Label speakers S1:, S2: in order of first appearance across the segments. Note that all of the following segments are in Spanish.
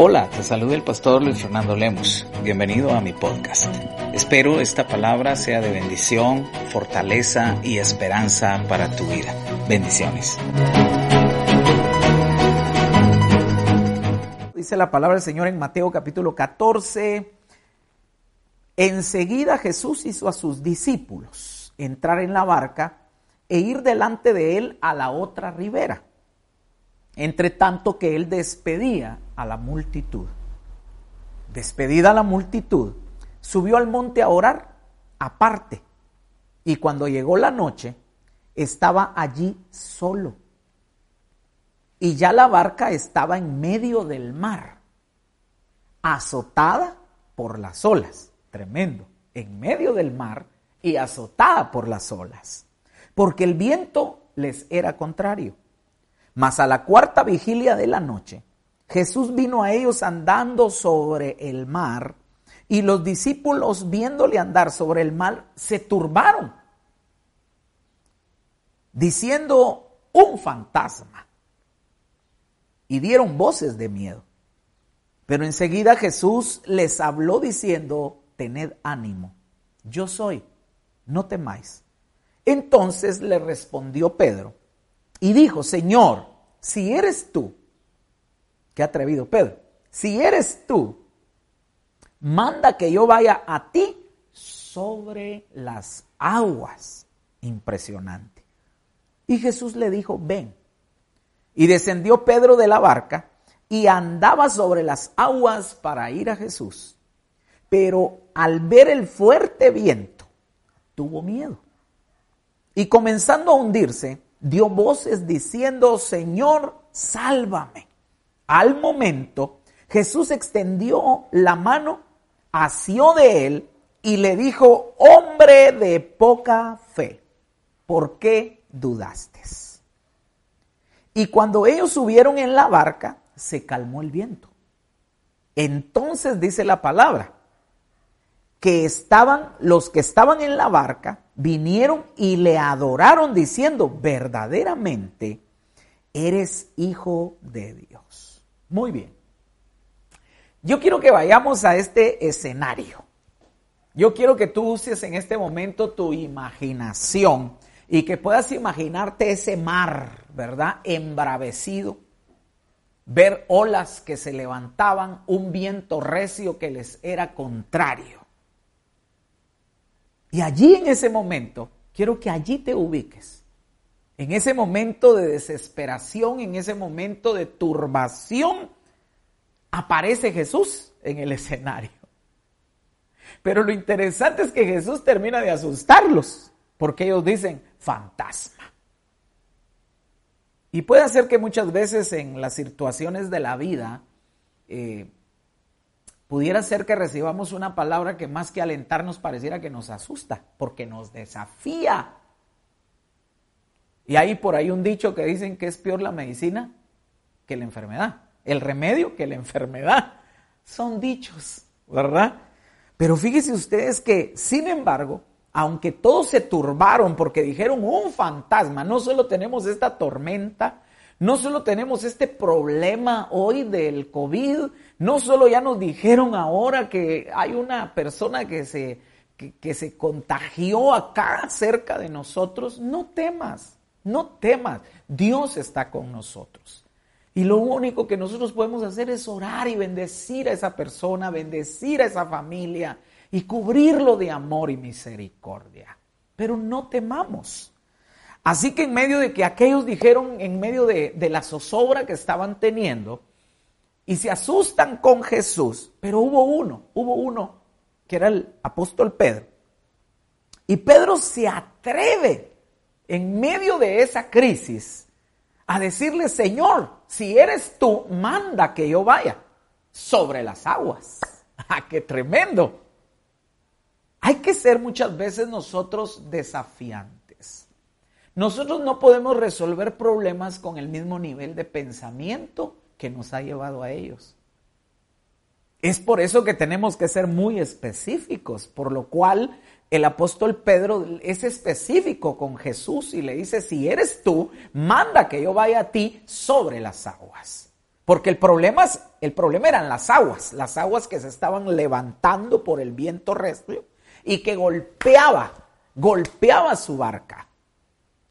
S1: Hola, te saluda el pastor Luis Fernando Lemos. Bienvenido a mi podcast. Espero esta palabra sea de bendición, fortaleza y esperanza para tu vida. Bendiciones.
S2: Dice la palabra del Señor en Mateo capítulo 14. Enseguida Jesús hizo a sus discípulos entrar en la barca e ir delante de él a la otra ribera entre tanto que él despedía a la multitud. Despedida la multitud, subió al monte a orar aparte. Y cuando llegó la noche, estaba allí solo. Y ya la barca estaba en medio del mar, azotada por las olas. Tremendo. En medio del mar y azotada por las olas. Porque el viento les era contrario. Mas a la cuarta vigilia de la noche, Jesús vino a ellos andando sobre el mar y los discípulos viéndole andar sobre el mar se turbaron, diciendo un fantasma y dieron voces de miedo. Pero enseguida Jesús les habló diciendo, tened ánimo, yo soy, no temáis. Entonces le respondió Pedro, y dijo, Señor, si eres tú, qué atrevido Pedro, si eres tú, manda que yo vaya a ti sobre las aguas. Impresionante. Y Jesús le dijo, ven. Y descendió Pedro de la barca y andaba sobre las aguas para ir a Jesús. Pero al ver el fuerte viento, tuvo miedo. Y comenzando a hundirse, dio voces diciendo, Señor, sálvame. Al momento, Jesús extendió la mano, asió de él y le dijo, hombre de poca fe, ¿por qué dudaste? Y cuando ellos subieron en la barca, se calmó el viento. Entonces dice la palabra, que estaban, los que estaban en la barca, vinieron y le adoraron diciendo, verdaderamente eres hijo de Dios. Muy bien. Yo quiero que vayamos a este escenario. Yo quiero que tú uses en este momento tu imaginación y que puedas imaginarte ese mar, ¿verdad? Embravecido. Ver olas que se levantaban, un viento recio que les era contrario. Y allí en ese momento, quiero que allí te ubiques. En ese momento de desesperación, en ese momento de turbación, aparece Jesús en el escenario. Pero lo interesante es que Jesús termina de asustarlos, porque ellos dicen, fantasma. Y puede ser que muchas veces en las situaciones de la vida eh, pudiera ser que recibamos una palabra que más que alentarnos pareciera que nos asusta, porque nos desafía. Y hay por ahí un dicho que dicen que es peor la medicina que la enfermedad, el remedio que la enfermedad. Son dichos, ¿verdad? Pero fíjense ustedes que, sin embargo, aunque todos se turbaron porque dijeron un fantasma, no solo tenemos esta tormenta, no solo tenemos este problema hoy del COVID, no solo ya nos dijeron ahora que hay una persona que se, que, se contagió acá cerca de nosotros, no temas, no temas, Dios está con nosotros. Y lo único que nosotros podemos hacer es orar y bendecir a esa persona, bendecir a esa familia y cubrirlo de amor y misericordia. Pero no temamos. Así que en medio de que aquellos dijeron, en medio de, la zozobra que estaban teniendo, y se asustan con Jesús, pero hubo uno, hubo uno que era el apóstol Pedro. Y Pedro se atreve en medio de esa crisis a decirle, Señor, si eres tú, manda que yo vaya sobre las aguas. ¡Ah, qué tremendo! Hay que ser muchas veces nosotros desafiantes. Nosotros no podemos resolver problemas con el mismo nivel de pensamiento que nos ha llevado a ellos. Es por eso que tenemos que ser muy específicos, por lo cual el apóstol Pedro es específico con Jesús y le dice, si eres tú, manda que yo vaya a ti sobre las aguas. Porque el problema, el problema eran las aguas, las aguas que se estaban levantando por el viento recio y que golpeaba, golpeaba su barca.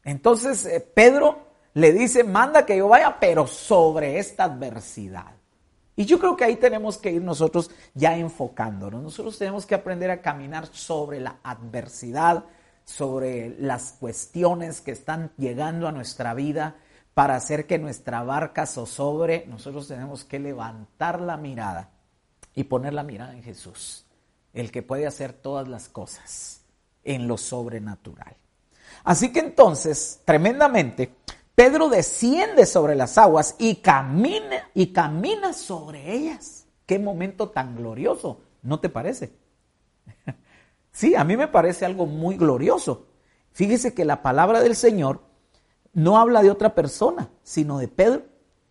S2: Entonces eh, Pedro le dice, manda que yo vaya, pero sobre esta adversidad. Y yo creo que ahí tenemos que ir nosotros ya enfocándonos. Nosotros tenemos que aprender a caminar sobre la adversidad, sobre las cuestiones que están llegando a nuestra vida para hacer que nuestra barca zozobre, nosotros tenemos que levantar la mirada y poner la mirada en Jesús, el que puede hacer todas las cosas en lo sobrenatural. Así que entonces, tremendamente, Pedro desciende sobre las aguas y camina y camina sobre ellas. Qué momento tan glorioso, ¿no te parece? Sí, a mí me parece algo muy glorioso. Fíjese que la palabra del Señor no habla de otra persona, sino de Pedro,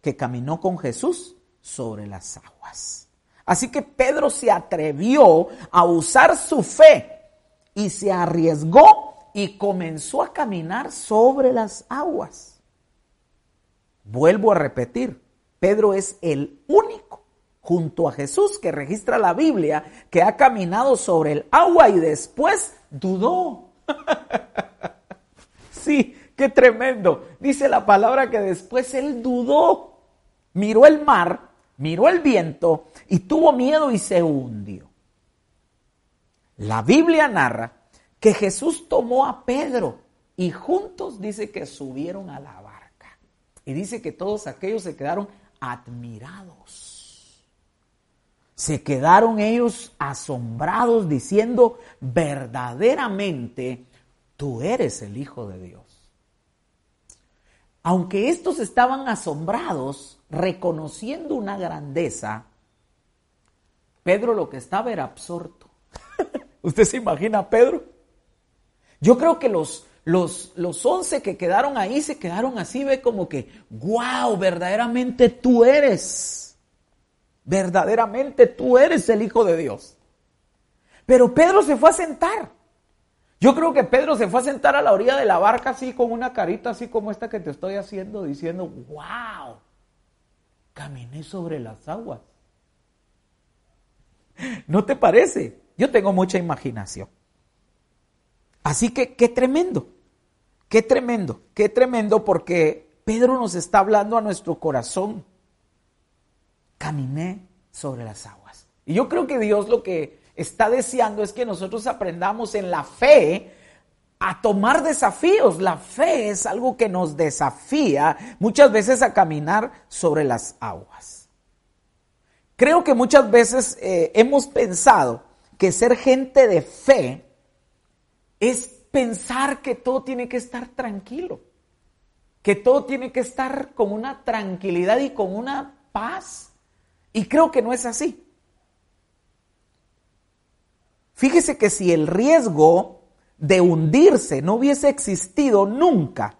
S2: que caminó con Jesús sobre las aguas. Así que Pedro se atrevió a usar su fe y se arriesgó y comenzó a caminar sobre las aguas. Vuelvo a repetir, Pedro es el único junto a Jesús que registra la Biblia que ha caminado sobre el agua y después dudó. sí, Qué tremendo. Dice la palabra que después él dudó, miró el mar, miró el viento y tuvo miedo y se hundió. La Biblia narra que Jesús tomó a Pedro y juntos dice que subieron a la. Y dice que todos aquellos se quedaron admirados. Se quedaron ellos asombrados diciendo, verdaderamente, tú eres el Hijo de Dios. Aunque estos estaban asombrados, reconociendo una grandeza, Pedro lo que estaba era absorto. ¿Usted se imagina Pedro? Yo creo que los, los, los once que quedaron ahí se quedaron así, ve como que, wow, verdaderamente tú eres. Verdaderamente tú eres el Hijo de Dios. Pero Pedro se fue a sentar. Yo creo que Pedro se fue a sentar a la orilla de la barca así con una carita así como esta que te estoy haciendo diciendo, wow, caminé sobre las aguas. ¿No te parece? Yo tengo mucha imaginación. Así que qué tremendo, qué tremendo, qué tremendo porque Pedro nos está hablando a nuestro corazón. Caminé sobre las aguas. Y yo creo que Dios lo que está deseando es que nosotros aprendamos en la fe a tomar desafíos. La fe es algo que nos desafía muchas veces a caminar sobre las aguas. Creo que muchas veces eh, hemos pensado que ser gente de fe es pensar que todo tiene que estar tranquilo, que todo tiene que estar con una tranquilidad y con una paz. Y creo que no es así. Fíjese que si el riesgo de hundirse no hubiese existido nunca,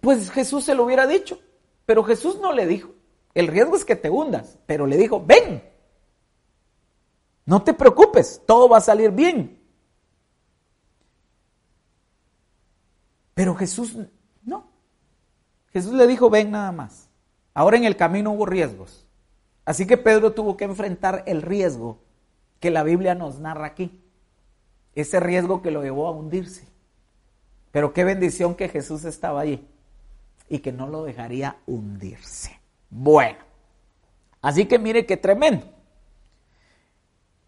S2: pues Jesús se lo hubiera dicho. Pero Jesús no le dijo, el riesgo es que te hundas, pero le dijo, ven, no te preocupes, todo va a salir bien. Pero Jesús no. Jesús le dijo, ven nada más. Ahora en el camino hubo riesgos. Así que Pedro tuvo que enfrentar el riesgo que la Biblia nos narra aquí. Ese riesgo que lo llevó a hundirse. Pero qué bendición que Jesús estaba allí y que no lo dejaría hundirse. Bueno, así que mire qué tremendo.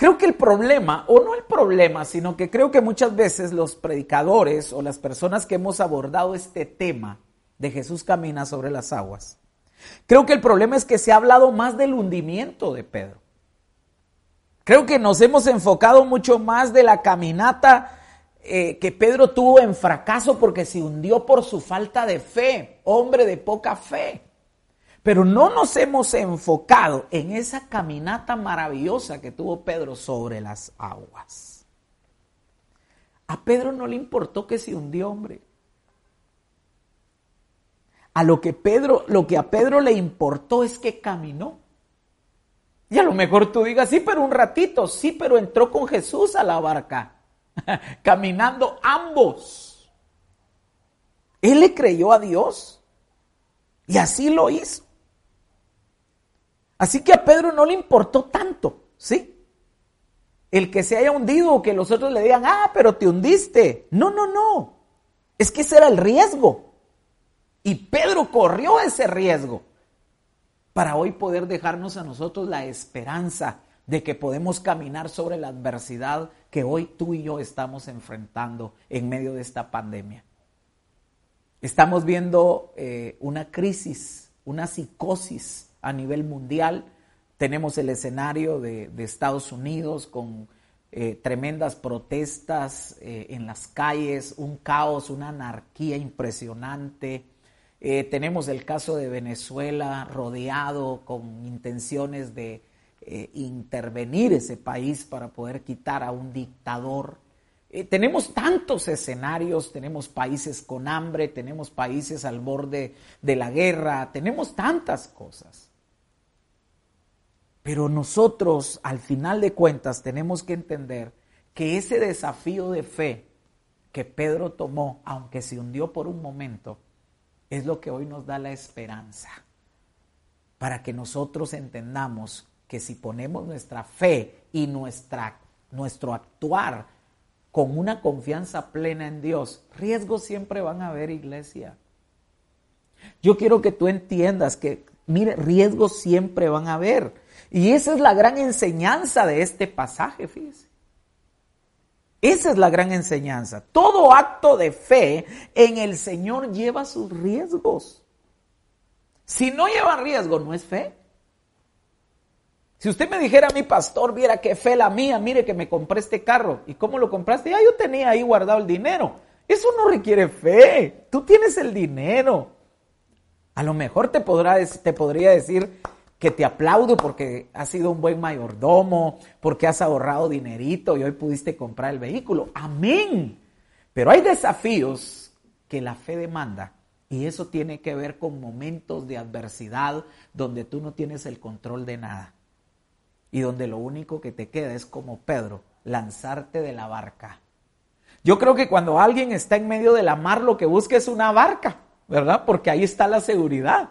S2: Creo que el problema, o no el problema, sino que creo que muchas veces los predicadores o las personas que hemos abordado este tema de Jesús camina sobre las aguas, creo que el problema es que se ha hablado más del hundimiento de Pedro. Creo que nos hemos enfocado mucho más de la caminata eh, que Pedro tuvo en fracaso porque se hundió por su falta de fe, hombre de poca fe. Pero no nos hemos enfocado en esa caminata maravillosa que tuvo Pedro sobre las aguas. A Pedro no le importó que se hundió, hombre. A lo que Pedro, lo que a Pedro le importó es que caminó. Y a lo mejor tú digas, sí, pero un ratito, sí, pero entró con Jesús a la barca, caminando ambos. Él le creyó a Dios y así lo hizo. Así que a Pedro no le importó tanto, ¿sí? El que se haya hundido o que los otros le digan, ah, pero te hundiste. No, no, no. Es que ese era el riesgo. Y Pedro corrió ese riesgo para hoy poder dejarnos a nosotros la esperanza de que podemos caminar sobre la adversidad que hoy tú y yo estamos enfrentando en medio de esta pandemia. Estamos viendo eh, una crisis, una psicosis a nivel mundial. Tenemos el escenario de, Estados Unidos con eh, tremendas protestas eh, en las calles, un caos, una anarquía impresionante. tenemos el caso de Venezuela rodeado con intenciones de eh, intervenir ese país para poder quitar a un dictador. Eh, tenemos tantos escenarios, tenemos países con hambre, tenemos países al borde de la guerra, tenemos tantas cosas. Pero nosotros, al final de cuentas, tenemos que entender que ese desafío de fe que Pedro tomó, aunque se hundió por un momento, es lo que hoy nos da la esperanza para que nosotros entendamos que si ponemos nuestra fe y nuestra, nuestro actuar con una confianza plena en Dios, riesgos siempre van a haber, iglesia. Yo quiero que tú entiendas que, mire, riesgos siempre van a haber. Y esa es la gran enseñanza de este pasaje, fíjese. Esa es la gran enseñanza. Todo acto de fe en el Señor lleva sus riesgos. Si no lleva riesgo, no es fe. Si usted me dijera a mi pastor, viera qué fe la mía, mire que me compré este carro. ¿Y cómo lo compraste? Ya yo tenía ahí guardado el dinero. Eso no requiere fe. Tú tienes el dinero. A lo mejor te, podrá, te podría decir que te aplaudo porque has sido un buen mayordomo, porque has ahorrado dinerito y hoy pudiste comprar el vehículo. Amén. Pero hay desafíos que la fe demanda y eso tiene que ver con momentos de adversidad donde tú no tienes el control de nada y donde lo único que te queda es como Pedro, lanzarte de la barca. Yo creo que cuando alguien está en medio de la mar lo que busca es una barca, ¿verdad? Porque ahí está la seguridad.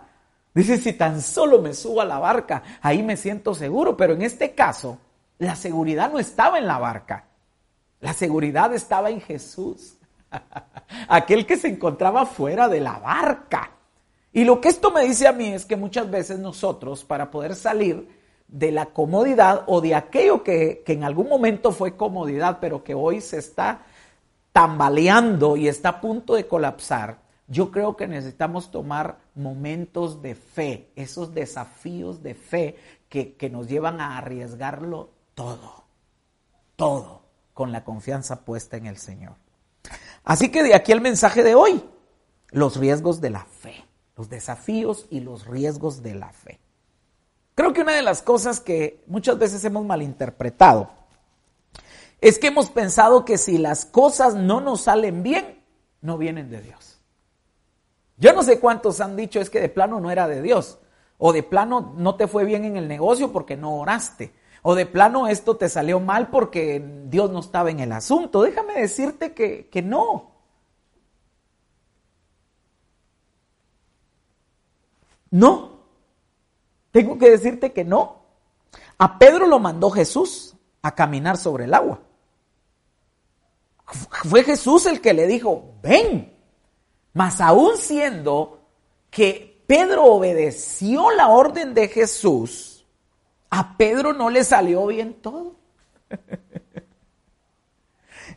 S2: Dice, si tan solo me subo a la barca, ahí me siento seguro, pero en este caso, la seguridad no estaba en la barca, la seguridad estaba en Jesús, aquel que se encontraba fuera de la barca. Y lo que esto me dice a mí es que muchas veces nosotros, para poder salir, de la comodidad o de aquello que, en algún momento fue comodidad, pero que hoy se está tambaleando y está a punto de colapsar, yo creo que necesitamos tomar momentos de fe, esos desafíos de fe que, que nos llevan a arriesgarlo todo, todo, con la confianza puesta en el Señor. Así que de aquí el mensaje de hoy, los riesgos de la fe, los desafíos y los riesgos de la fe. Creo que una de las cosas que muchas veces hemos malinterpretado es que hemos pensado que si las cosas no nos salen bien, no vienen de Dios. Yo no sé cuántos han dicho es que de plano no era de Dios, o de plano no te fue bien en el negocio porque no oraste, o de plano esto te salió mal porque Dios no estaba en el asunto. Déjame decirte que, que no. No, tengo que decirte que no. A Pedro lo mandó Jesús a caminar sobre el agua. Fue Jesús el que le dijo, ven. Mas aún siendo que Pedro obedeció la orden de Jesús, a Pedro no le salió bien todo.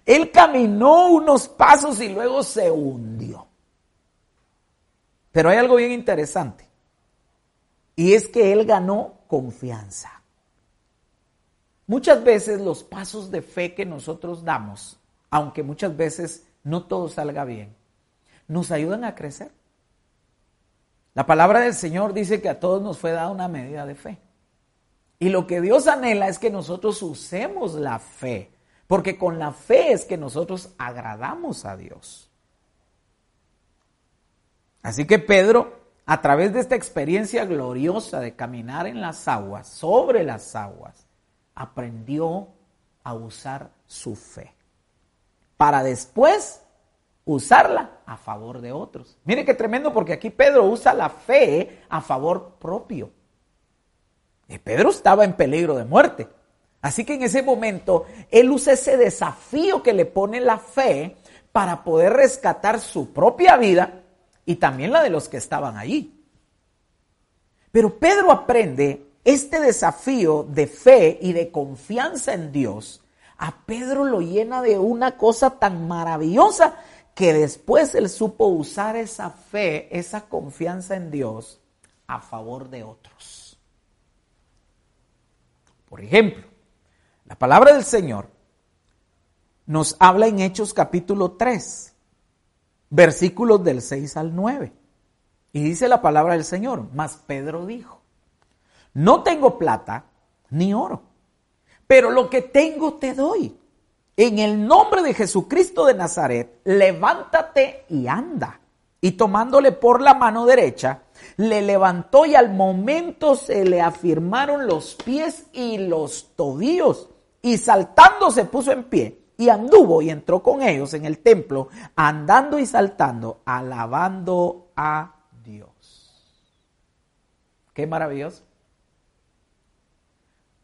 S2: Él caminó unos pasos y luego se hundió. Pero hay algo bien interesante. Y es que Él ganó confianza. Muchas veces los pasos de fe que nosotros damos, aunque muchas veces no todo salga bien, nos ayudan a crecer. La palabra del Señor dice que a todos nos fue dada una medida de fe. Y lo que Dios anhela es que nosotros usemos la fe, porque con la fe es que nosotros agradamos a Dios. Así que Pedro a través de esta experiencia gloriosa de caminar en las aguas, sobre las aguas, aprendió a usar su fe para después usarla a favor de otros. Mire qué tremendo porque aquí Pedro usa la fe a favor propio. Y Pedro estaba en peligro de muerte. Así que en ese momento él usa ese desafío que le pone la fe para poder rescatar su propia vida y también la de los que estaban allí. Pero Pedro aprende este desafío de fe y de confianza en Dios. A Pedro lo llena de una cosa tan maravillosa que después él supo usar esa fe, esa confianza en Dios a favor de otros. Por ejemplo, la palabra del Señor nos habla en Hechos capítulo 3, versículos del 6 al 9. Y dice la palabra del Señor, mas Pedro dijo, no tengo plata ni oro, pero lo que tengo te doy. En el nombre de Jesucristo de Nazaret, levántate y anda. Y tomándole por la mano derecha, le levantó y al momento se le afirmaron los pies y los tobillos. Y saltando se puso en pie y anduvo y entró con ellos en el templo, andando y saltando, alabando a Dios. Qué maravilloso.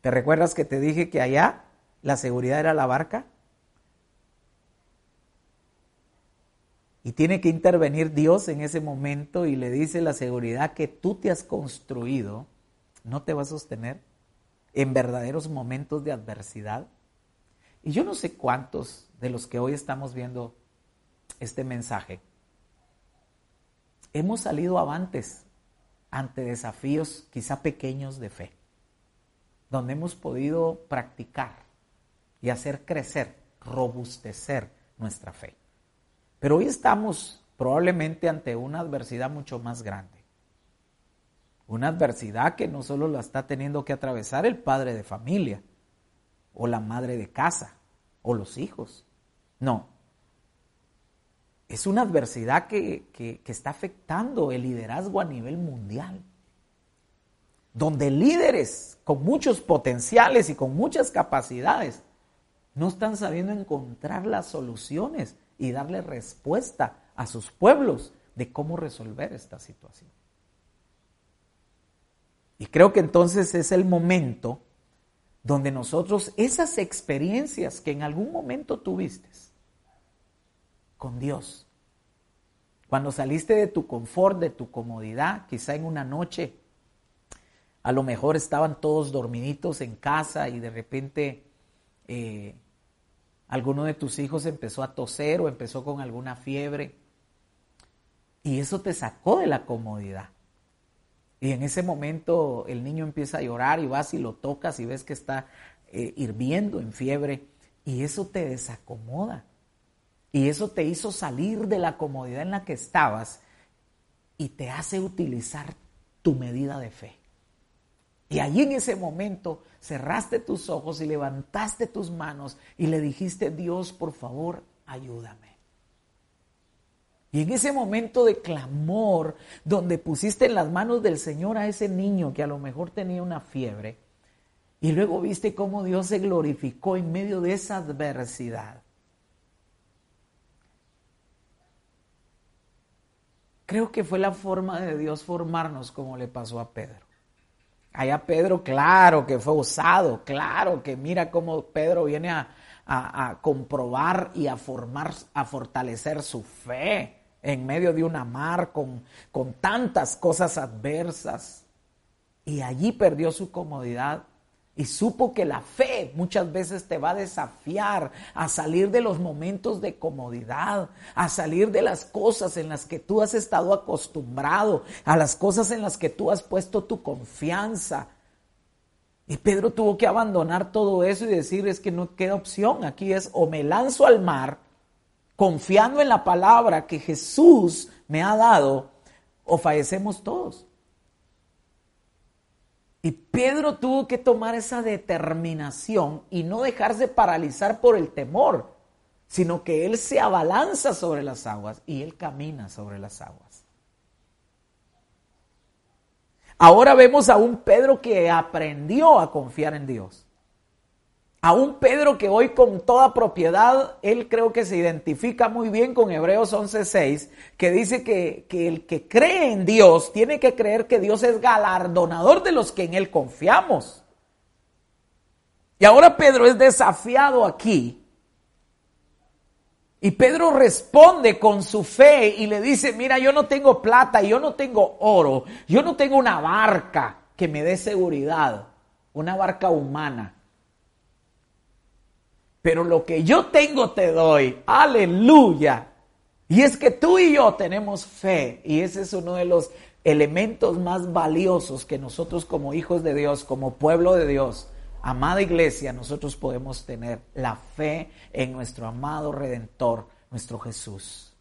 S2: ¿Te recuerdas que te dije que allá la seguridad era la barca? Y tiene que intervenir Dios en ese momento y le dice la seguridad que tú te has construido no te va a sostener en verdaderos momentos de adversidad. Y yo no sé cuántos de los que hoy estamos viendo este mensaje hemos salido avantes ante desafíos quizá pequeños de fe, donde hemos podido practicar y hacer crecer, robustecer nuestra fe. Pero hoy estamos probablemente ante una adversidad mucho más grande. Una adversidad que no solo la está teniendo que atravesar el padre de familia, o la madre de casa o los hijos. No. Es una adversidad que, que, está afectando el liderazgo a nivel mundial. Donde líderes con muchos potenciales y con muchas capacidades no están sabiendo encontrar las soluciones y darle respuesta a sus pueblos de cómo resolver esta situación. Y creo que entonces es el momento donde nosotros esas experiencias que en algún momento tuviste con Dios, cuando saliste de tu confort, de tu comodidad, quizá en una noche, a lo mejor estaban todos dormiditos en casa y de repente eh, alguno de tus hijos empezó a toser o empezó con alguna fiebre y eso te sacó de la comodidad. Y en ese momento el niño empieza a llorar y vas y lo tocas y ves que está eh, hirviendo en fiebre y eso te desacomoda. Y eso te hizo salir de la comodidad en la que estabas y te hace utilizar tu medida de fe. Y allí en ese momento cerraste tus ojos y levantaste tus manos y le dijiste, Dios, por favor, ayúdame. Y en ese momento de clamor, donde pusiste en las manos del Señor a ese niño que a lo mejor tenía una fiebre, y luego viste cómo Dios se glorificó en medio de esa adversidad. Creo que fue la forma de Dios formarnos como le pasó a Pedro. Allá Pedro, claro que fue osado, claro que mira cómo Pedro viene a, a comprobar y a formar, a fortalecer su fe en medio de una mar con, con tantas cosas adversas. Y allí perdió su comodidad y supo que la fe muchas veces te va a desafiar a salir de los momentos de comodidad, a salir de las cosas en las que tú has estado acostumbrado, a las cosas en las que tú has puesto tu confianza. Y Pedro tuvo que abandonar todo eso y decir es que no queda opción, aquí es o me lanzo al mar confiando en la palabra que Jesús me ha dado, o fallecemos todos. Y Pedro tuvo que tomar esa determinación y no dejarse paralizar por el temor, sino que él se abalanza sobre las aguas y él camina sobre las aguas. Ahora vemos a un Pedro que aprendió a confiar en Dios. A un Pedro que hoy con toda propiedad, él creo que se identifica muy bien con Hebreos 11:6, que dice que, que, el que cree en Dios tiene que creer que Dios es galardonador de los que en él confiamos. Y ahora Pedro es desafiado aquí. Y Pedro responde con su fe y le dice, mira, yo no tengo plata, yo no tengo oro, yo no tengo una barca que me dé seguridad, una barca humana pero lo que yo tengo te doy. Aleluya. Y es que tú y yo tenemos fe y ese es uno de los elementos más valiosos que nosotros como hijos de Dios, como pueblo de Dios, amada iglesia, nosotros podemos tener la fe en nuestro amado Redentor, nuestro Jesús,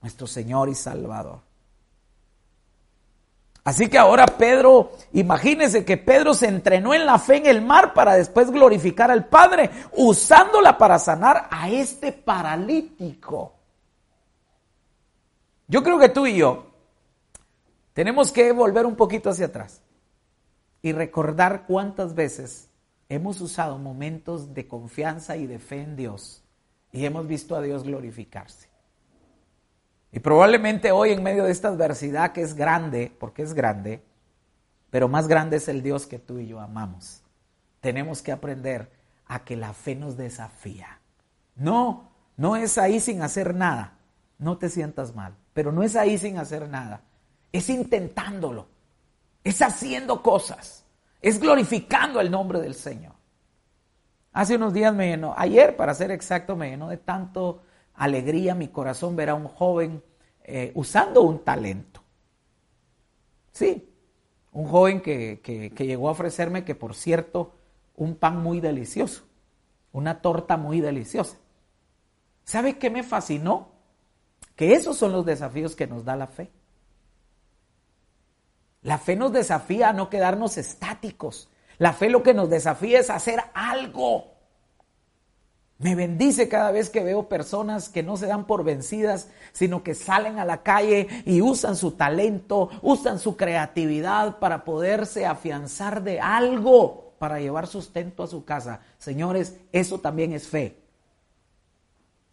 S2: nuestro Señor y Salvador. Así que ahora Pedro, imagínense que Pedro se entrenó en la fe en el mar para después glorificar al Padre, usándola para sanar a este paralítico. Yo creo que tú y yo tenemos que volver un poquito hacia atrás y recordar cuántas veces hemos usado momentos de confianza y de fe en Dios y hemos visto a Dios glorificarse. Y probablemente hoy en medio de esta adversidad que es grande, porque es grande, pero más grande es el Dios que tú y yo amamos. Tenemos que aprender a que la fe nos desafía. No, no es ahí sin hacer nada. No te sientas mal, pero no es ahí sin hacer nada. Es intentándolo. Es haciendo cosas. Es glorificando el nombre del Señor. Hace unos días me llenó, ayer para ser exacto, me llenó de tanto alegría mi corazón ver a un joven eh, usando un talento. Sí, un joven que, que llegó a ofrecerme que, por cierto, un pan muy delicioso, una torta muy deliciosa. ¿Sabe qué me fascinó? Que esos son los desafíos que nos da la fe. La fe nos desafía a no quedarnos estáticos. La fe lo que nos desafía es hacer algo. Me bendice cada vez que veo personas que no se dan por vencidas, sino que salen a la calle y usan su talento, usan su creatividad para poderse afianzar de algo para llevar sustento a su casa. Señores, eso también es fe.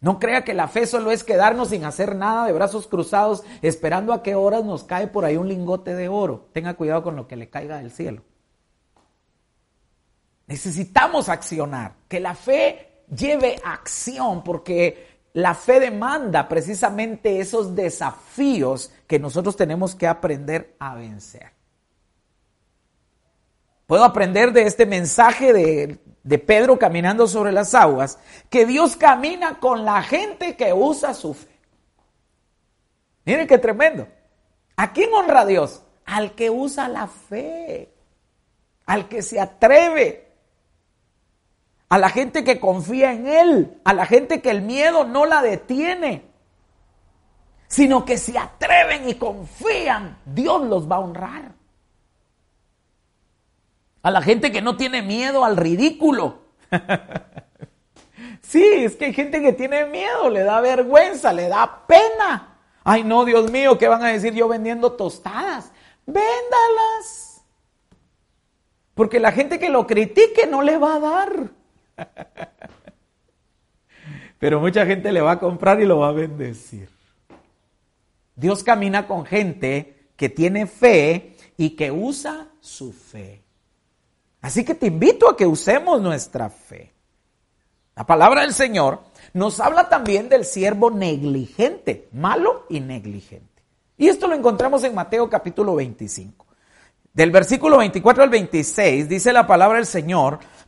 S2: No crea que la fe solo es quedarnos sin hacer nada de brazos cruzados esperando a qué horas nos cae por ahí un lingote de oro. Tenga cuidado con lo que le caiga del cielo. Necesitamos accionar. Que la fe lleve acción, porque la fe demanda precisamente esos desafíos que nosotros tenemos que aprender a vencer. Puedo aprender de este mensaje de, de Pedro caminando sobre las aguas, que Dios camina con la gente que usa su fe. Miren qué tremendo. ¿A quién honra a Dios? Al que usa la fe, al que se atreve, a la gente que confía en Él, a la gente que el miedo no la detiene, sino que se atreven y confían, Dios los va a honrar. A la gente que no tiene miedo al ridículo. sí, es que hay gente que tiene miedo, le da vergüenza, le da pena. Ay, no, Dios mío, ¿qué van a decir yo vendiendo tostadas? Véndalas. Porque la gente que lo critique no le va a dar. Pero mucha gente le va a comprar y lo va a bendecir. Dios camina con gente que tiene fe y que usa su fe. Así que te invito a que usemos nuestra fe. La palabra del Señor nos habla también del siervo negligente, malo y negligente. Y esto lo encontramos en Mateo capítulo 25. Del versículo 24 al 26 dice la palabra del Señor,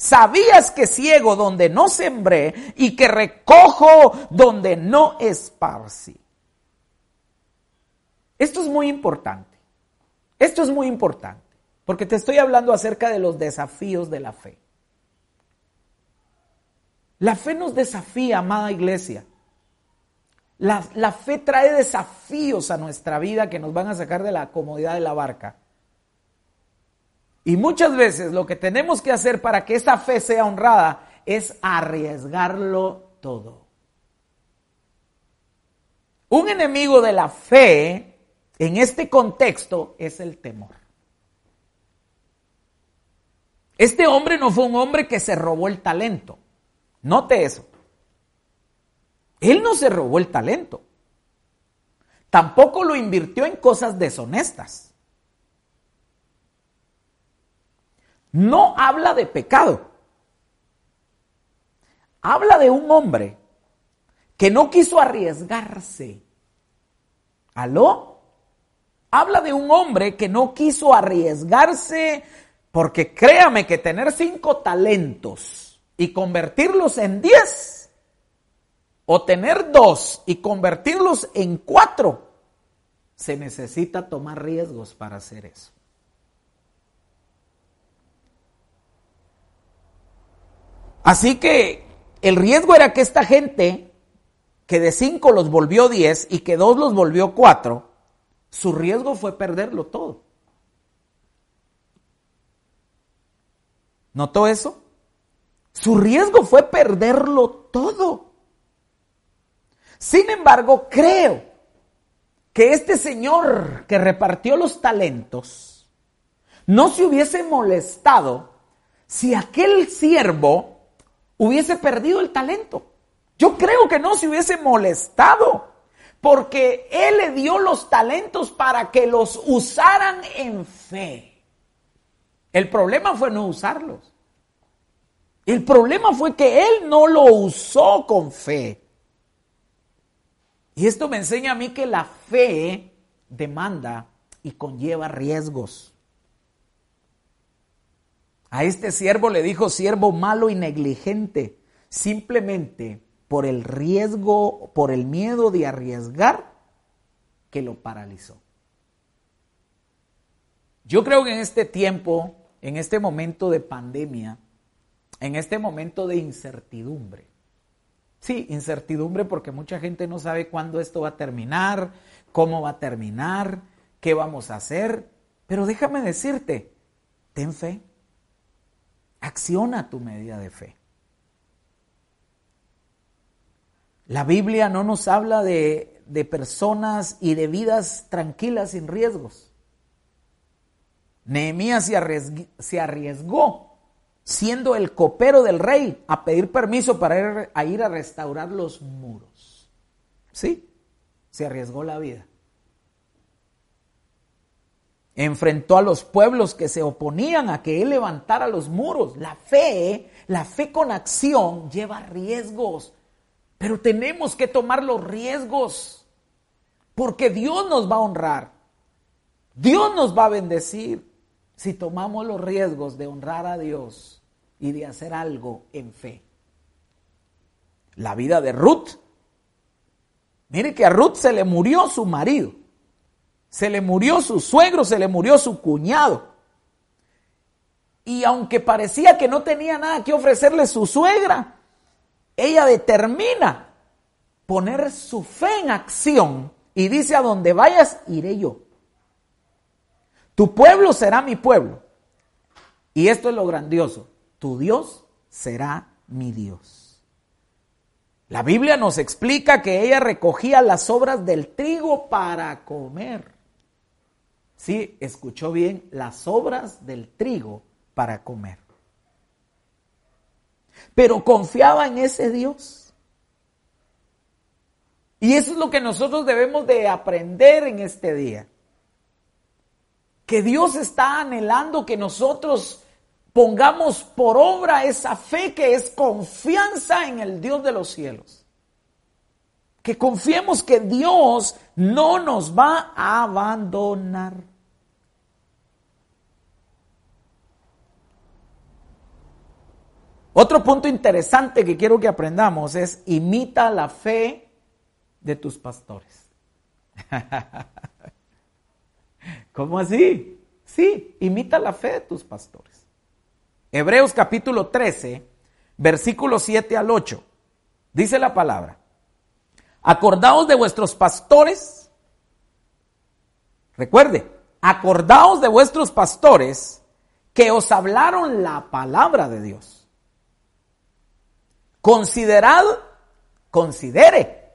S2: Sabías que ciego donde no sembré y que recojo donde no esparcí. Esto es muy importante. Esto es muy importante porque te estoy hablando acerca de los desafíos de la fe. La fe nos desafía, amada iglesia, La, la, fe trae desafíos a nuestra vida que nos van a sacar de la comodidad de la barca. Y muchas veces lo que tenemos que hacer para que esa fe sea honrada es arriesgarlo todo. Un enemigo de la fe en este contexto es el temor. Este hombre no fue un hombre que se robó el talento. Note eso. Él no se robó el talento. Tampoco lo invirtió en cosas deshonestas. No habla de pecado. Habla de un hombre que no quiso arriesgarse. ¿Aló? Habla de un hombre que no quiso arriesgarse porque créame que tener cinco talentos y convertirlos en diez, o tener dos y convertirlos en cuatro, se necesita tomar riesgos para hacer eso. Así que el riesgo era que esta gente, que de cinco los volvió diez y que dos los volvió cuatro, su riesgo fue perderlo todo. ¿Notó eso? Su riesgo fue perderlo todo. Sin embargo, creo que este señor que repartió los talentos no se hubiese molestado si aquel siervo hubiese perdido el talento. Yo creo que no se hubiese molestado, porque Él le dio los talentos para que los usaran en fe. El problema fue no usarlos. El problema fue que él no lo usó con fe. Y esto me enseña a mí que la fe demanda y conlleva riesgos. A este siervo le dijo siervo malo y negligente, simplemente por el riesgo, por el miedo de arriesgar que lo paralizó. Yo creo que en este tiempo en este momento de pandemia, en este momento de incertidumbre. Sí, incertidumbre porque mucha gente no sabe cuándo esto va a terminar, cómo va a terminar, qué vamos a hacer. Pero déjame decirte, ten fe. Acciona tu medida de fe. La Biblia no nos habla de, de personas y de vidas tranquilas sin riesgos. Nehemías se arriesgó, siendo el copero del rey, a pedir permiso para ir a restaurar los muros. ¿Sí? Se arriesgó la vida. Enfrentó a los pueblos que se oponían a que él levantara los muros. La fe, la fe con acción lleva riesgos, pero tenemos que tomar los riesgos porque Dios nos va a honrar. Dios nos va a bendecir si tomamos los riesgos de honrar a Dios y de hacer algo en fe. La vida de Ruth. Mire que a Ruth se le murió su marido, se le murió su suegro, se le murió su cuñado. Y aunque parecía que no tenía nada que ofrecerle su suegra, ella determina poner su fe en acción y dice, a donde vayas, iré yo. Tu pueblo será mi pueblo. Y esto es lo grandioso. Tu Dios será mi Dios. La Biblia nos explica que ella recogía las obras del trigo para comer. Sí, escuchó bien, las obras del trigo para comer. Pero confiaba en ese Dios. Y eso es lo que nosotros debemos de aprender en este día que Dios está anhelando que nosotros pongamos por obra esa fe que es confianza en el Dios de los cielos. Que confiemos que Dios no nos va a abandonar. Otro punto interesante que quiero que aprendamos es imita la fe de tus pastores. ¿Cómo así? Sí, imita la fe de tus pastores. Hebreos capítulo 13, versículo 7 al 8. Dice la palabra. Acordaos de vuestros pastores. Recuerde, acordaos de vuestros pastores que os hablaron la palabra de Dios. Considerad, considere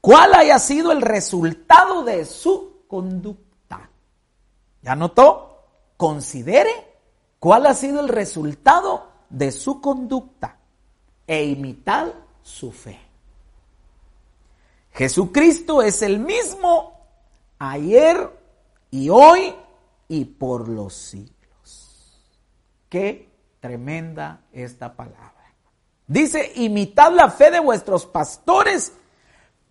S2: cuál haya sido el resultado de su conducta. ¿Ya notó? Considere cuál ha sido el resultado de su conducta e imitad su fe. Jesucristo es el mismo ayer y hoy y por los siglos. Qué tremenda esta palabra. Dice, imitad la fe de vuestros pastores,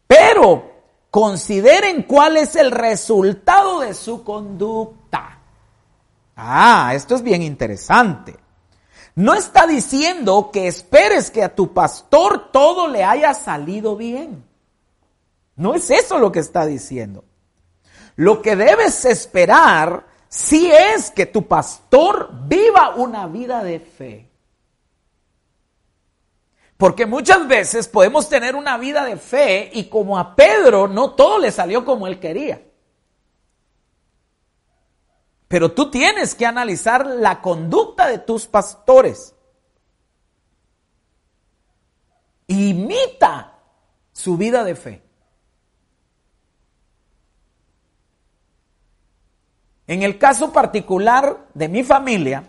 S2: pero consideren cuál es el resultado de su conducta. Ah, esto es bien interesante. No está diciendo que esperes que a tu pastor todo le haya salido bien. No es eso lo que está diciendo. Lo que debes esperar si es que tu pastor viva una vida de fe. Porque muchas veces podemos tener una vida de fe y como a Pedro no todo le salió como él quería. Pero tú tienes que analizar la conducta de tus pastores. Imita su vida de fe. En el caso particular de mi familia,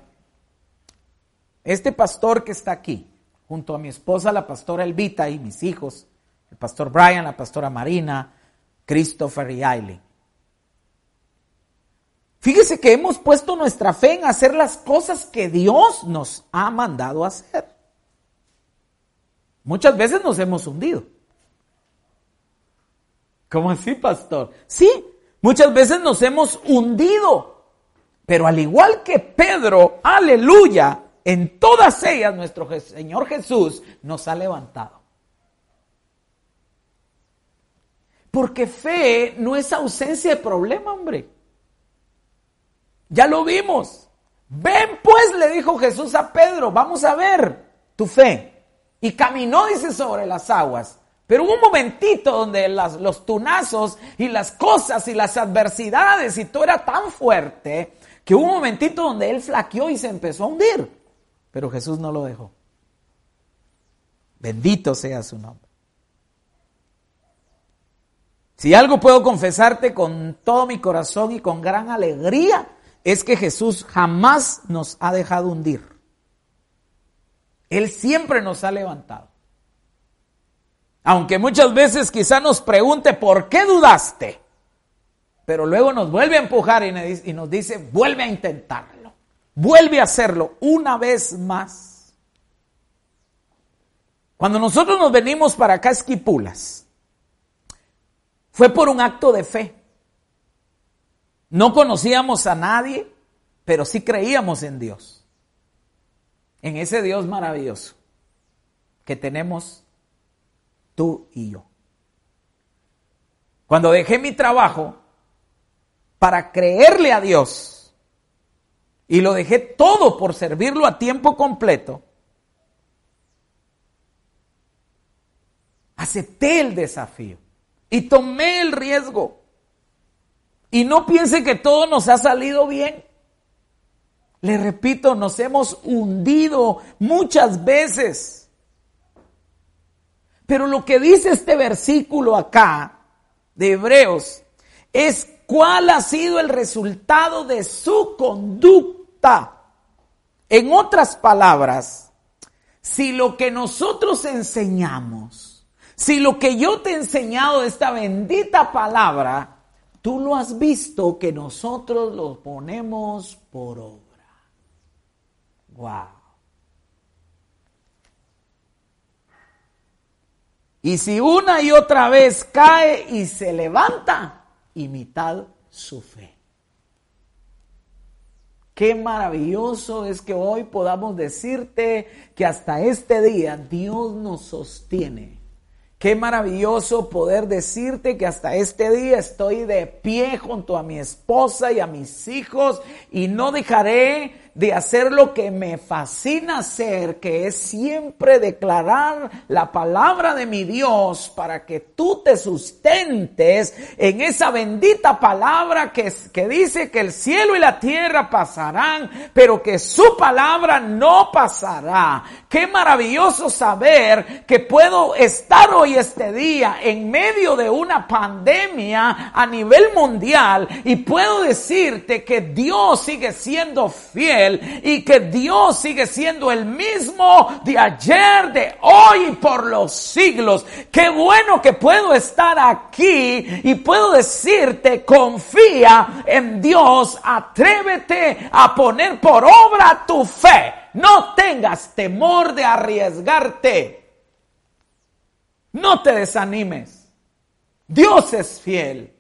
S2: este pastor que está aquí, junto a mi esposa, la pastora Elvita, y mis hijos, el pastor Brian, la pastora Marina, Christopher y Aileen, Fíjese que hemos puesto nuestra fe en hacer las cosas que Dios nos ha mandado hacer. Muchas veces nos hemos hundido. ¿Cómo así, pastor? Sí, muchas veces nos hemos hundido. Pero al igual que Pedro, aleluya, en todas ellas nuestro Señor Jesús nos ha levantado. Porque fe no es ausencia de problema, hombre. Ya lo vimos. Ven pues, le dijo Jesús a Pedro, vamos a ver tu fe. Y caminó, dice, sobre las aguas. Pero hubo un momentito donde los tunazos y las cosas y las adversidades y todo era tan fuerte que hubo un momentito donde él flaqueó y se empezó a hundir. Pero Jesús no lo dejó. Bendito sea su nombre. Si algo puedo confesarte con todo mi corazón y con gran alegría, es que Jesús jamás nos ha dejado hundir. Él siempre nos ha levantado. Aunque muchas veces quizá nos pregunte, ¿por qué dudaste? Pero luego nos vuelve a empujar y nos dice, vuelve a intentarlo. Vuelve a hacerlo una vez más. Cuando nosotros nos venimos para acá, Esquipulas, fue por un acto de fe. No conocíamos a nadie, pero sí creíamos en Dios. En ese Dios maravilloso que tenemos tú y yo. Cuando dejé mi trabajo para creerle a Dios y lo dejé todo por servirlo a tiempo completo, acepté el desafío y tomé el riesgo. Y no piense que todo nos ha salido bien. Le repito, nos hemos hundido muchas veces. Pero lo que dice este versículo acá de Hebreos es cuál ha sido el resultado de su conducta. En otras palabras, si lo que nosotros enseñamos, si lo que yo te he enseñado de esta bendita palabra, Tú lo has visto que nosotros lo ponemos por obra. Wow. Y si una y otra vez cae y se levanta, imitad su fe. Qué maravilloso es que hoy podamos decirte que hasta este día Dios nos sostiene. Qué maravilloso poder decirte que hasta este día estoy de pie junto a mi esposa y a mis hijos y no dejaré de hacer lo que me fascina hacer, que es siempre declarar la palabra de mi Dios para que tú te sustentes en esa bendita palabra que, que dice que el cielo y la tierra pasarán, pero que su palabra no pasará. Qué maravilloso saber que puedo estar hoy este día en medio de una pandemia a nivel mundial y puedo decirte que Dios sigue siendo fiel y que Dios sigue siendo el mismo de ayer, de hoy y por los siglos. Qué bueno que puedo estar aquí y puedo decirte, confía en Dios, atrévete a poner por obra tu fe. No tengas temor de arriesgarte. No te desanimes. Dios es fiel.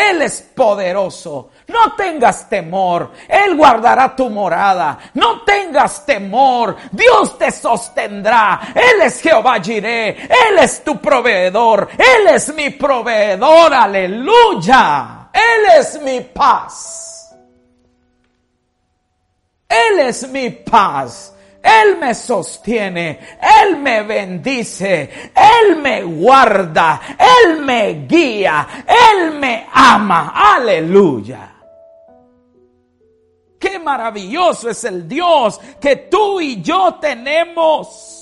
S2: Él es poderoso. No tengas temor. Él guardará tu morada. No tengas temor. Dios te sostendrá. Él es Jehová Jireh. Él es tu proveedor. Él es mi proveedor. Aleluya. Él es mi paz. Él es mi paz. Él me sostiene, Él me bendice, Él me guarda, Él me guía, Él me ama. Aleluya. Qué maravilloso es el Dios que tú y yo tenemos.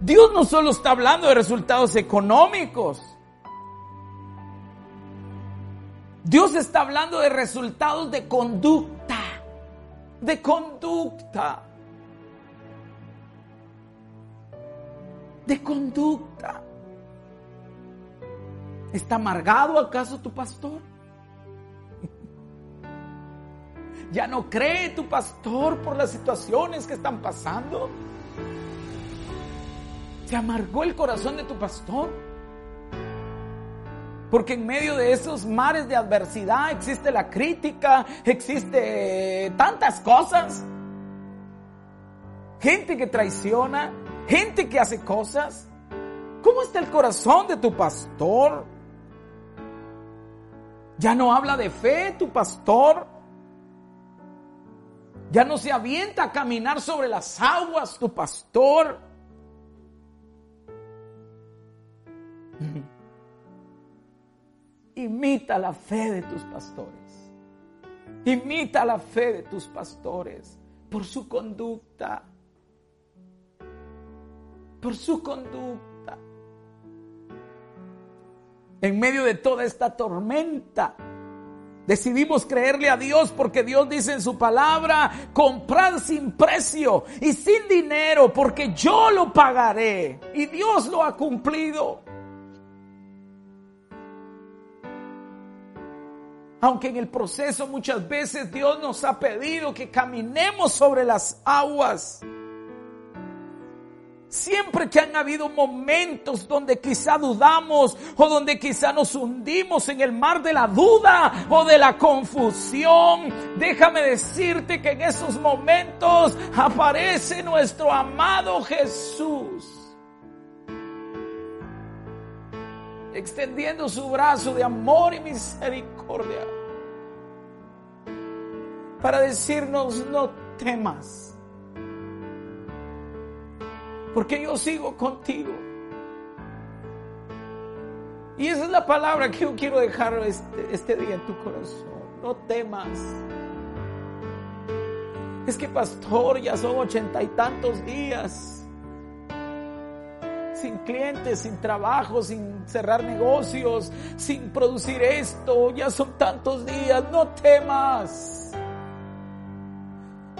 S2: Dios no solo está hablando de resultados económicos. Dios está hablando de resultados de conducta, de conducta, de conducta. ¿Está amargado acaso tu pastor? ¿Ya no cree tu pastor por las situaciones que están pasando? ¿Se amargó el corazón de tu pastor? Porque en medio de esos mares de adversidad existe la crítica, existe tantas cosas. Gente que traiciona, gente que hace cosas. ¿Cómo está el corazón de tu pastor? Ya no habla de fe tu pastor. Ya no se avienta a caminar sobre las aguas tu pastor. Imita la fe de tus pastores. Imita la fe de tus pastores por su conducta. Por su conducta. En medio de toda esta tormenta, Decidimos creerle a Dios porque Dios dice en su palabra, comprad sin precio y sin dinero porque yo lo pagaré. Y Dios lo ha cumplido. Aunque en el proceso muchas veces Dios nos ha pedido que caminemos sobre las aguas. Siempre que han habido momentos donde quizá dudamos o donde quizá nos hundimos en el mar de la duda o de la confusión, déjame decirte que en esos momentos aparece nuestro amado Jesús. Extendiendo su brazo de amor y misericordia para decirnos no temas, porque yo sigo contigo. Y esa es la palabra que yo quiero dejar este, este día en tu corazón. No temas. Es que pastor, ya son ochenta y tantos días sin clientes, sin trabajo, sin cerrar negocios, sin producir esto. Ya son tantos días, no temas.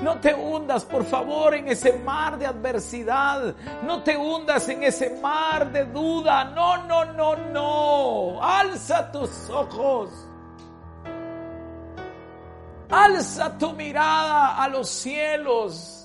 S2: No te hundas, por favor, en ese mar de adversidad. No te hundas en ese mar de duda. No, no, no, no. Alza tus ojos. Alza tu mirada a los cielos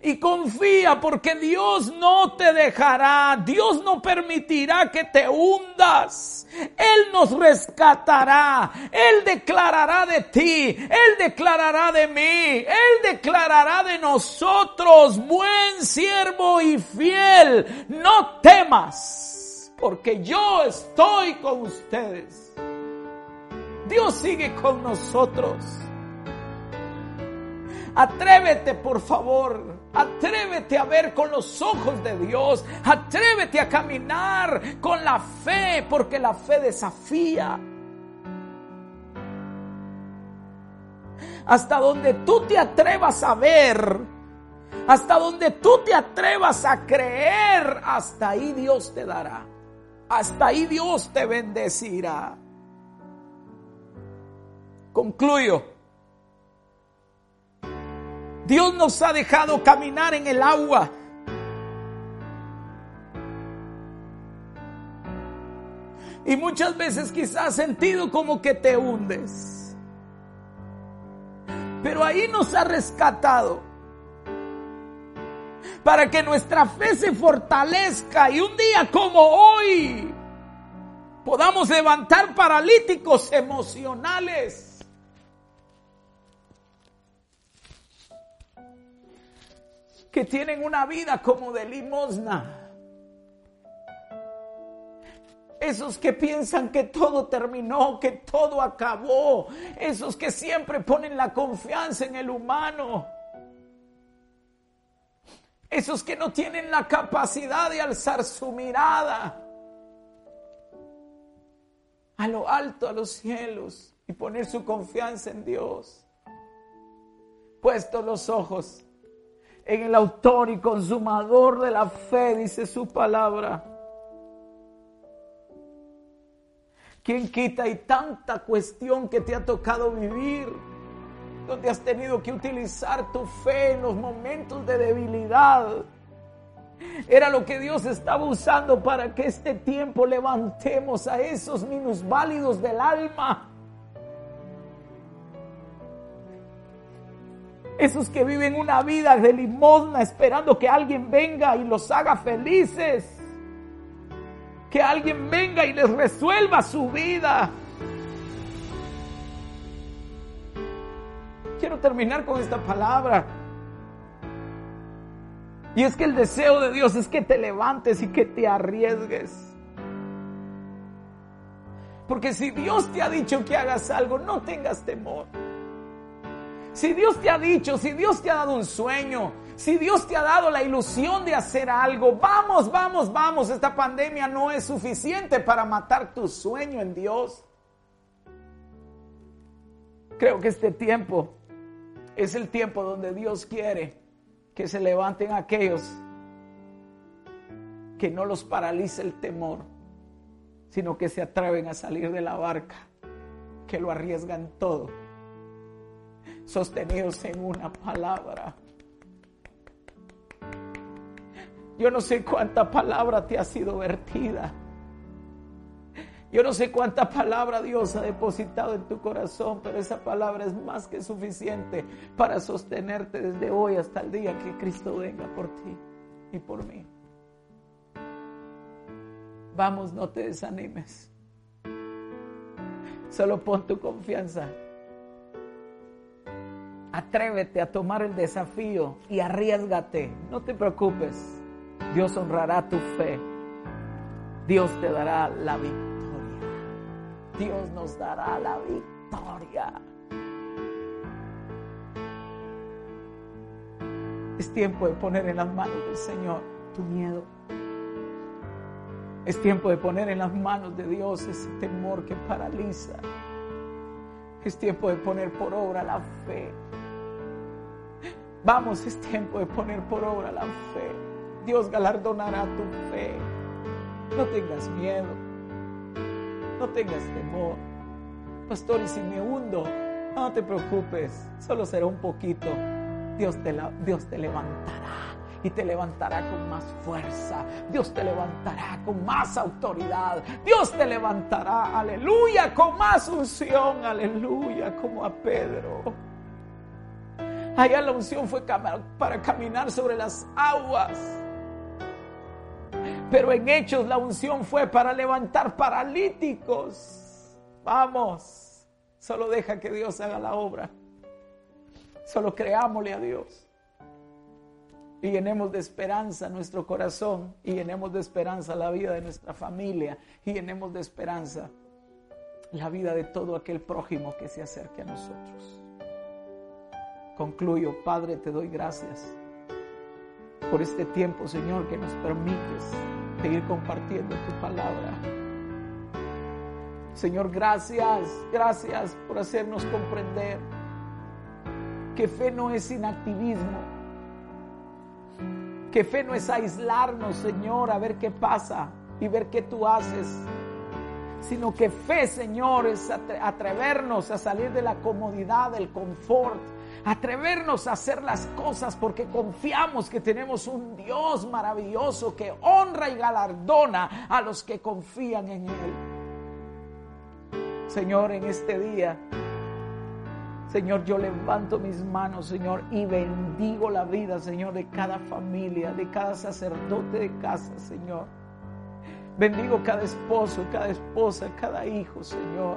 S2: Y confía porque Dios no te dejará, Dios no permitirá que te hundas. Él nos rescatará, Él declarará de ti, Él declarará de mí, Él declarará de nosotros, buen siervo y fiel, no temas, porque yo estoy con ustedes. Dios sigue con nosotros. Atrévete, por favor. Atrévete a ver con los ojos de Dios. Atrévete a caminar con la fe, porque la fe desafía. Hasta donde tú te atrevas a ver, hasta donde tú te atrevas a creer, hasta ahí Dios te dará. Hasta ahí Dios te bendecirá. Concluyo. Dios nos ha dejado caminar en el agua. Y muchas veces quizás has sentido como que te hundes. Pero ahí nos ha rescatado. Para que nuestra fe se fortalezca y un día como hoy podamos levantar paralíticos emocionales que tienen una vida como de limosna. Esos que piensan que todo terminó, que todo acabó. Esos que siempre ponen la confianza en el humano. Esos que no tienen la capacidad de alzar su mirada a lo alto, a los cielos y poner su confianza en Dios. Puesto los ojos en el autor y consumador de la fe, dice su palabra. ¿Quién quita y tanta cuestión que te ha tocado vivir? Donde has tenido que utilizar tu fe en los momentos de debilidad. Era lo que Dios estaba usando para que este tiempo levantemos a esos minusválidos del alma Esos que viven una vida de limosna esperando que alguien venga y los haga felices. Que alguien venga y les resuelva su vida. Quiero terminar con esta palabra. Y es que el deseo de Dios es que te levantes y que te arriesgues. Porque si Dios te ha dicho que hagas algo, no tengas temor. Si Dios te ha dicho, si Dios te ha dado un sueño, si Dios te ha dado la ilusión de hacer algo, vamos, vamos, vamos. Esta pandemia no es suficiente para matar tu sueño en Dios. Creo que este tiempo es el tiempo donde Dios quiere que se levanten aquellos que no los paralice el temor, sino que se atreven a salir de la barca, que lo arriesgan todo sostenidos en una palabra. Yo no sé cuánta palabra te ha sido vertida. Yo no sé cuánta palabra Dios ha depositado en tu corazón, pero esa palabra es más que suficiente para sostenerte desde hoy hasta el día que Cristo venga por ti y por mí. Vamos, no te desanimes. Solo pon tu confianza Atrévete a tomar el desafío y arriesgate. No te preocupes. Dios honrará tu fe. Dios te dará la victoria. Dios nos dará la victoria. Es tiempo de poner en las manos del Señor tu miedo. Es tiempo de poner en las manos de Dios ese temor que paraliza. Es tiempo de poner por obra la fe. Vamos, es tiempo de poner por obra la fe. Dios galardonará tu fe. No tengas miedo. No tengas temor. Pastor, y si me hundo, no te preocupes. Solo será un poquito. Dios te, Dios te levantará y te levantará con más fuerza. Dios te levantará con más autoridad. Dios te levantará, aleluya, con más unción, aleluya, como a Pedro. Allá la unción fue para caminar sobre las aguas. Pero en hechos la unción fue para levantar paralíticos. Vamos, solo deja que Dios haga la obra. Solo creámosle a Dios. Y llenemos de esperanza nuestro corazón. Y llenemos de esperanza la vida de nuestra familia. Y llenemos de esperanza la vida de todo aquel prójimo que se acerque a nosotros. Concluyo, Padre, te doy gracias por este tiempo, Señor, que nos permites seguir compartiendo tu palabra. Señor, gracias, gracias por hacernos comprender que fe no es inactivismo, que fe no es aislarnos, Señor, a ver qué pasa y ver qué tú haces, sino que fe, Señor, es atrevernos a salir de la comodidad, del confort, atrevernos a hacer las cosas porque confiamos que tenemos un Dios maravilloso que honra y galardona a los que confían en Él. Señor, en este día, Señor, yo levanto mis manos, Señor, y bendigo la vida, Señor, de cada familia, de cada sacerdote de casa, Señor. Bendigo cada esposo, cada esposa, cada hijo, Señor.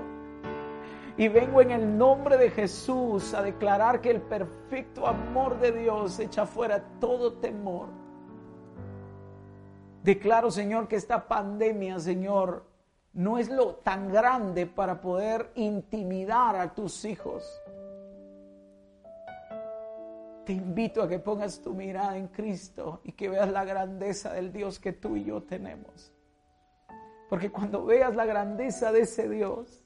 S2: Y vengo en el nombre de Jesús a declarar que el perfecto amor de Dios echa fuera todo temor. Declaro, Señor, que esta pandemia, Señor, no es lo tan grande para poder intimidar a tus hijos. Te invito a que pongas tu mirada en Cristo y que veas la grandeza del Dios que tú y yo tenemos. Porque cuando veas la grandeza de ese Dios,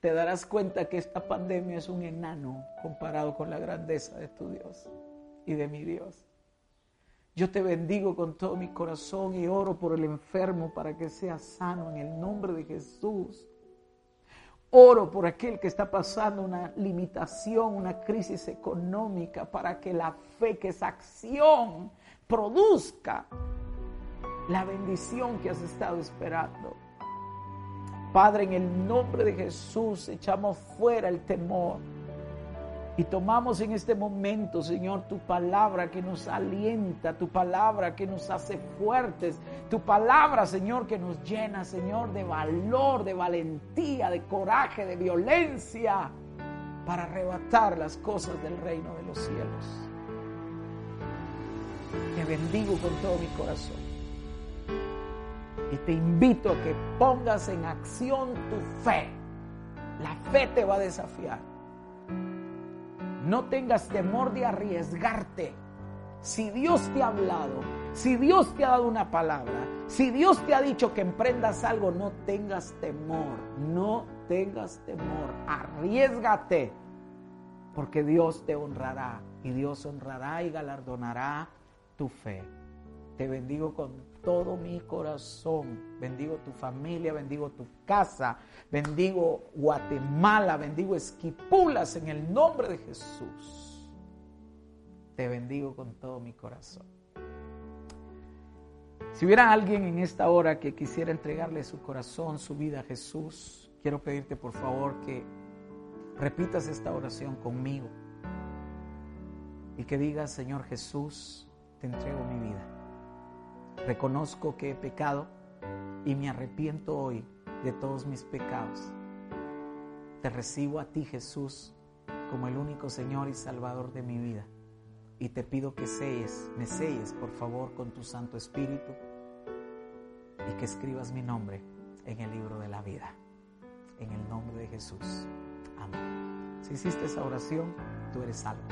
S2: te darás cuenta que esta pandemia es un enano comparado con la grandeza de tu Dios y de mi Dios. Yo te bendigo con todo mi corazón y oro por el enfermo para que sea sano en el nombre de Jesús. Oro por aquel que está pasando una limitación, una crisis económica, para que la fe, que esa acción, produzca la bendición que has estado esperando. Padre, en el nombre de Jesús echamos fuera el temor y tomamos en este momento, Señor, tu palabra que nos alienta, tu palabra que nos hace fuertes, tu palabra, Señor, que nos llena, Señor, de valor, de valentía, de coraje, de violencia, para arrebatar las cosas del reino de los cielos. Te bendigo con todo mi corazón. Y te invito a que pongas en acción tu fe. La fe te va a desafiar no tengas temor de arriesgarte. Si Dios te ha hablado, si Dios te ha dado una palabra, si Dios te ha dicho que emprendas algo, no tengas temor, no tengas temor, arriesgate, porque Dios te honrará y Dios honrará y galardonará tu fe. Te bendigo con todo mi corazón. Bendigo tu familia, bendigo tu casa, bendigo Guatemala, bendigo Esquipulas en el nombre de Jesús. Te bendigo con todo mi corazón. Si hubiera alguien en esta hora que quisiera entregarle su corazón, su vida a Jesús, quiero pedirte por favor que repitas esta oración conmigo y que digas, Señor Jesús, te entrego mi vida. Reconozco que he pecado y me arrepiento hoy de todos mis pecados. Te recibo a ti, Jesús, como el único Señor y Salvador de mi vida. Y te pido que selles, me selles, por favor, con tu Santo Espíritu y que escribas mi nombre en el libro de la vida. En el nombre de Jesús. Amén. Si hiciste esa oración, tú eres salvo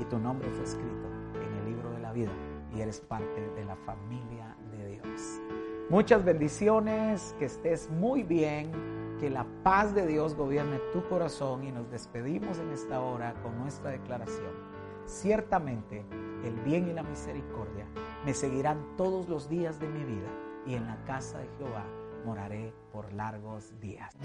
S2: y tu nombre fue escrito en el libro de la vida y eres parte de la familia de Dios. Muchas bendiciones, que estés muy bien, que la paz de Dios gobierne tu corazón y nos despedimos en esta hora con nuestra declaración. Ciertamente el bien y la misericordia me seguirán todos los días de mi vida y en la casa de Jehová moraré por largos días.